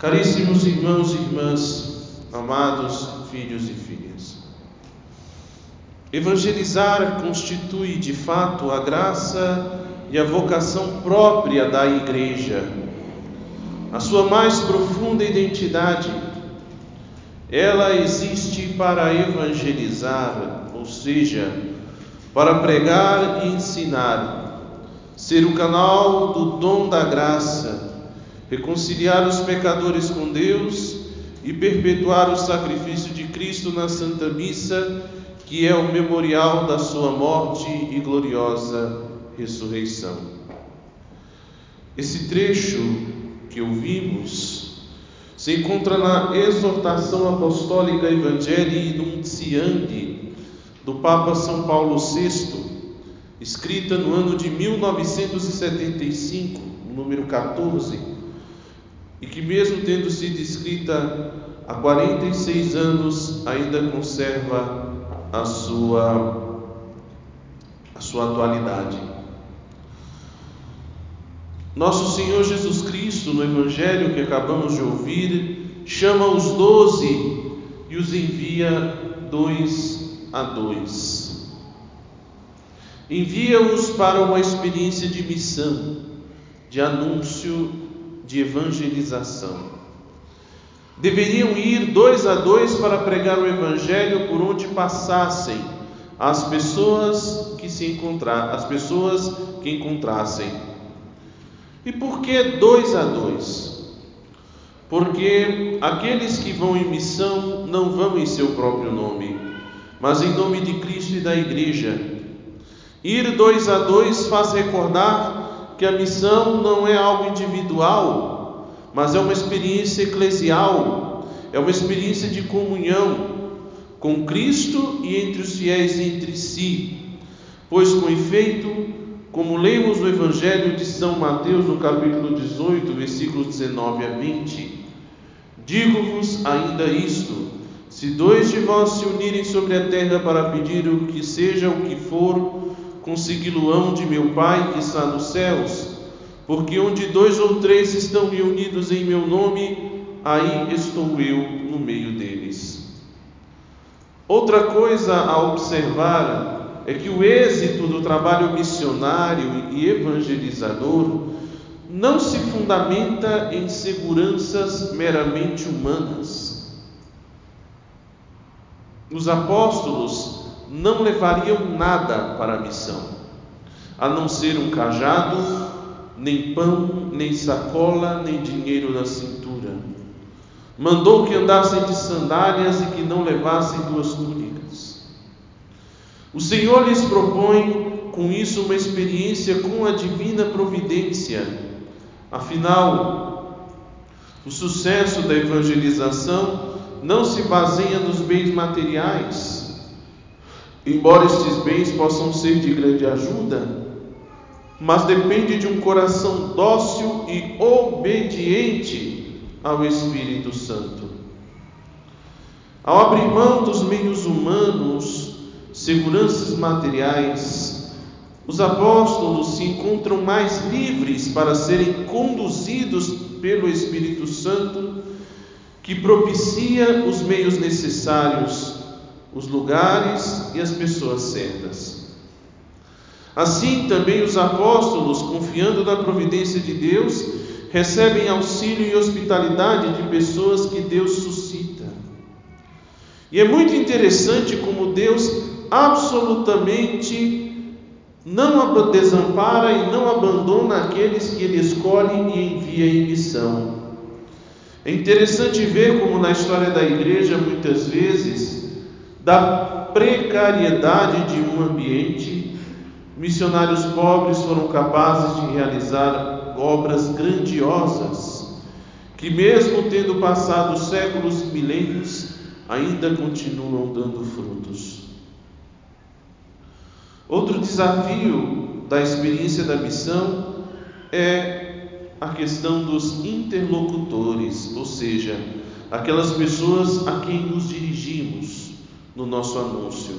Caríssimos irmãos e irmãs, amados filhos e filhas, evangelizar constitui de fato a graça e a vocação própria da Igreja, a sua mais profunda identidade. Ela existe para evangelizar, ou seja, para pregar e ensinar, ser o canal do dom da graça reconciliar os pecadores com Deus e perpetuar o sacrifício de Cristo na Santa Missa, que é o memorial da sua morte e gloriosa ressurreição. Esse trecho que ouvimos se encontra na exortação apostólica Evangelii Nuntiandi do Papa São Paulo VI, escrita no ano de 1975, número 14 e que, mesmo tendo sido escrita há 46 anos, ainda conserva a sua, a sua atualidade. Nosso Senhor Jesus Cristo, no Evangelho que acabamos de ouvir, chama os doze e os envia dois a dois. Envia-os para uma experiência de missão, de anúncio de evangelização. Deveriam ir dois a dois para pregar o evangelho por onde passassem as pessoas que se encontrar, as pessoas que encontrassem. E por que dois a dois? Porque aqueles que vão em missão não vão em seu próprio nome, mas em nome de Cristo e da Igreja. Ir dois a dois faz recordar que a missão não é algo individual, mas é uma experiência eclesial, é uma experiência de comunhão com Cristo e entre os fiéis entre si. Pois, com efeito, como lemos no Evangelho de São Mateus, no capítulo 18, versículos 19 a 20, digo-vos ainda isto: se dois de vós se unirem sobre a terra para pedir o que seja o que for, consegui-lo-ão de meu Pai que está nos céus, porque onde dois ou três estão reunidos em meu nome, aí estou eu no meio deles. Outra coisa a observar é que o êxito do trabalho missionário e evangelizador não se fundamenta em seguranças meramente humanas. Os apóstolos não levariam nada para a missão, a não ser um cajado, nem pão, nem sacola, nem dinheiro na cintura. Mandou que andassem de sandálias e que não levassem duas túnicas. O Senhor lhes propõe com isso uma experiência com a divina providência. Afinal, o sucesso da evangelização não se baseia nos bens materiais, Embora estes bens possam ser de grande ajuda, mas depende de um coração dócil e obediente ao Espírito Santo. Ao abrir mão dos meios humanos, seguranças materiais, os apóstolos se encontram mais livres para serem conduzidos pelo Espírito Santo, que propicia os meios necessários os lugares e as pessoas certas. Assim também os apóstolos, confiando na providência de Deus, recebem auxílio e hospitalidade de pessoas que Deus suscita. E é muito interessante como Deus absolutamente não desampara e não abandona aqueles que Ele escolhe e envia em missão. É interessante ver como na história da igreja, muitas vezes, da precariedade de um ambiente, missionários pobres foram capazes de realizar obras grandiosas, que, mesmo tendo passado séculos e milênios, ainda continuam dando frutos. Outro desafio da experiência da missão é a questão dos interlocutores, ou seja, aquelas pessoas a quem nos dirigimos no nosso anúncio.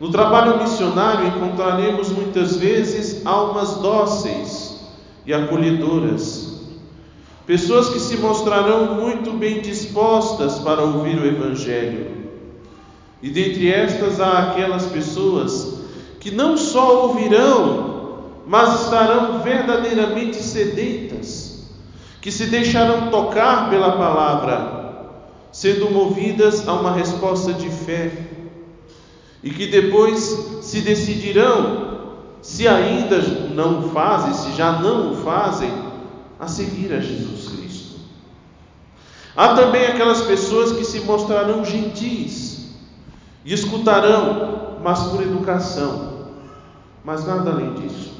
No trabalho missionário encontraremos muitas vezes almas dóceis e acolhedoras, pessoas que se mostrarão muito bem dispostas para ouvir o Evangelho. E dentre estas há aquelas pessoas que não só ouvirão, mas estarão verdadeiramente sedentas, que se deixarão tocar pela palavra, sendo movidas a uma resposta de fé, e que depois se decidirão, se ainda não fazem, se já não o fazem, a seguir a Jesus Cristo. Há também aquelas pessoas que se mostrarão gentis e escutarão, mas por educação mas nada além disso.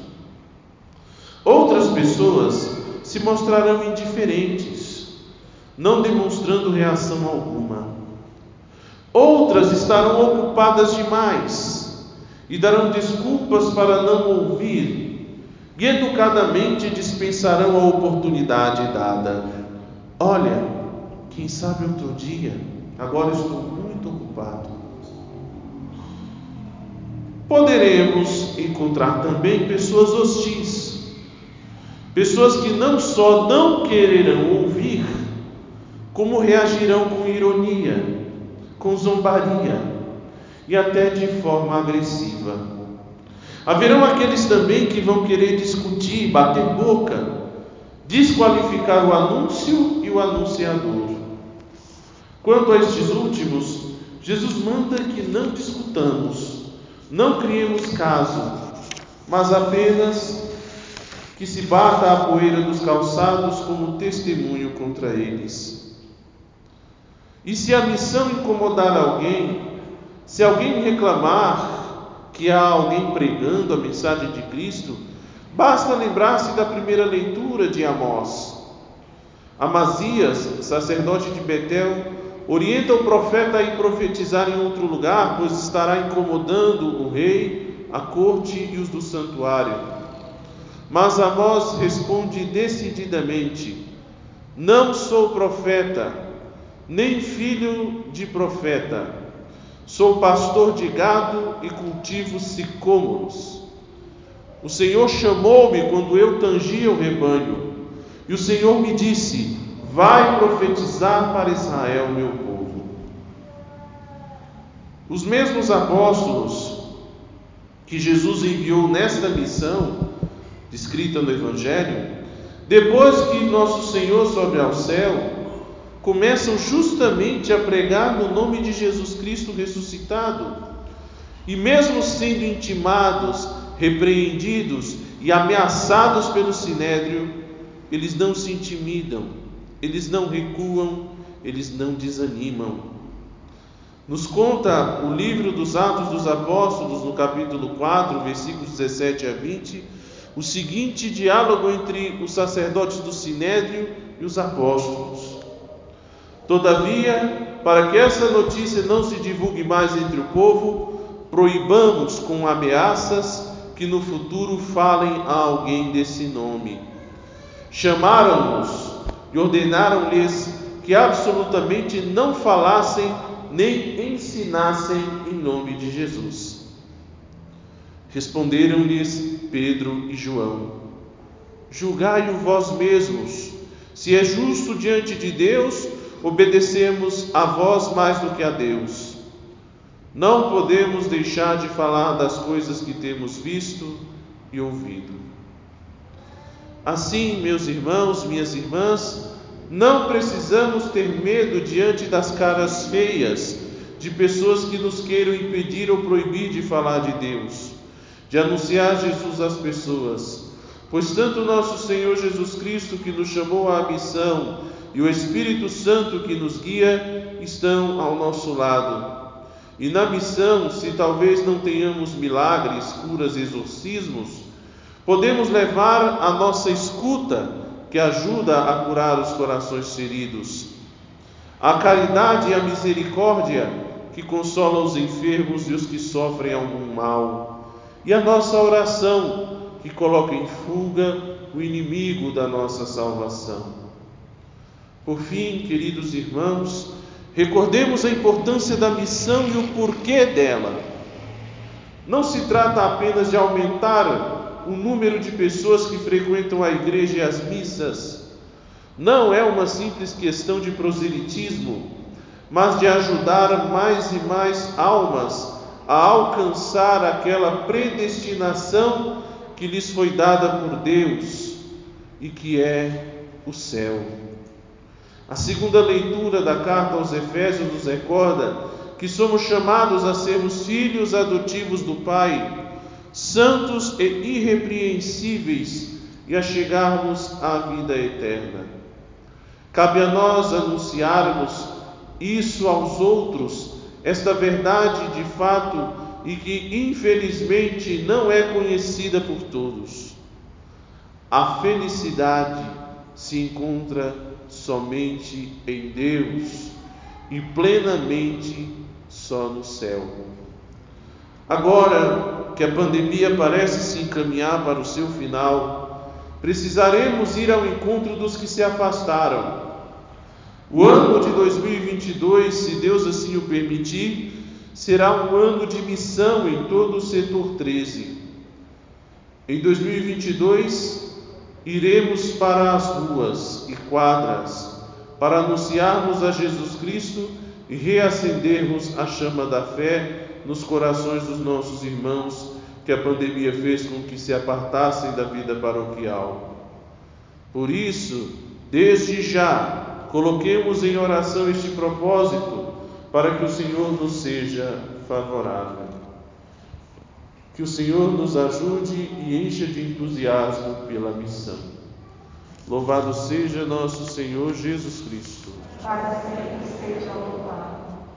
Outras pessoas se mostrarão indiferentes, não demonstrando reação alguma. Outras estarão ocupadas demais e darão desculpas para não ouvir, e educadamente dispensarão a oportunidade dada. Olha, quem sabe outro dia, agora estou muito ocupado. Poderemos encontrar também pessoas hostis, pessoas que não só não quererão ouvir, como reagirão com ironia, com zombaria e até de forma agressiva. Haverão aqueles também que vão querer discutir, bater boca, desqualificar o anúncio e o anunciador. Quanto a estes últimos, Jesus manda que não discutamos, não criemos caso, mas apenas que se bata a poeira dos calçados como testemunho contra eles. E se a missão incomodar alguém, se alguém reclamar que há alguém pregando a mensagem de Cristo, basta lembrar-se da primeira leitura de Amós. Amazias, sacerdote de Betel, Orienta o profeta a ir profetizar em outro lugar, pois estará incomodando o rei, a corte e os do santuário. Mas Amós responde decididamente: Não sou profeta, nem filho de profeta. Sou pastor de gado e cultivo sicômoros. O Senhor chamou-me quando eu tangia o rebanho, e o Senhor me disse: Vai profetizar para Israel, meu povo. Os mesmos apóstolos que Jesus enviou nesta missão, descrita no Evangelho, depois que nosso Senhor sobe ao céu, começam justamente a pregar no nome de Jesus Cristo ressuscitado. E mesmo sendo intimados, repreendidos e ameaçados pelo sinédrio, eles não se intimidam eles não recuam, eles não desanimam. Nos conta o livro dos Atos dos Apóstolos, no capítulo 4, versículos 17 a 20, o seguinte diálogo entre os sacerdotes do Sinédrio e os apóstolos. Todavia, para que essa notícia não se divulgue mais entre o povo, proibamos com ameaças que no futuro falem a alguém desse nome. Chamaram-nos e ordenaram-lhes que absolutamente não falassem nem ensinassem em nome de Jesus. Responderam-lhes Pedro e João: Julgai-o vós mesmos, se é justo diante de Deus, obedecemos a vós mais do que a Deus. Não podemos deixar de falar das coisas que temos visto e ouvido. Assim, meus irmãos, minhas irmãs, não precisamos ter medo diante das caras feias de pessoas que nos queiram impedir ou proibir de falar de Deus, de anunciar Jesus às pessoas, pois tanto nosso Senhor Jesus Cristo, que nos chamou à missão, e o Espírito Santo que nos guia estão ao nosso lado. E na missão, se talvez não tenhamos milagres, curas, exorcismos, Podemos levar a nossa escuta, que ajuda a curar os corações feridos, a caridade e a misericórdia, que consola os enfermos e os que sofrem algum mal, e a nossa oração, que coloca em fuga o inimigo da nossa salvação. Por fim, queridos irmãos, recordemos a importância da missão e o porquê dela. Não se trata apenas de aumentar o número de pessoas que frequentam a igreja e as missas. não é uma simples questão de proselitismo, mas de ajudar mais e mais almas a alcançar aquela predestinação que lhes foi dada por Deus e que é o céu. A segunda leitura da carta aos Efésios nos recorda que somos chamados a sermos filhos adotivos do Pai, santos e irrepreensíveis, e a chegarmos à vida eterna. Cabe a nós anunciarmos isso aos outros, esta verdade de fato e que infelizmente não é conhecida por todos. A felicidade se encontra somente em Deus e plenamente só no céu. Agora que a pandemia parece se encaminhar para o seu final, precisaremos ir ao encontro dos que se afastaram. O ano de 2022, se Deus assim o permitir, será um ano de missão em todo o setor 13. Em 2022, iremos para as ruas e quadras para anunciarmos a Jesus Cristo e reacendermos a chama da fé nos corações dos nossos irmãos que a pandemia fez com que se apartassem da vida paroquial. Por isso, desde já, coloquemos em oração este propósito para que o Senhor nos seja favorável. Que o Senhor nos ajude e encha de entusiasmo pela missão. Louvado seja nosso Senhor Jesus Cristo. Para sempre seja louvado.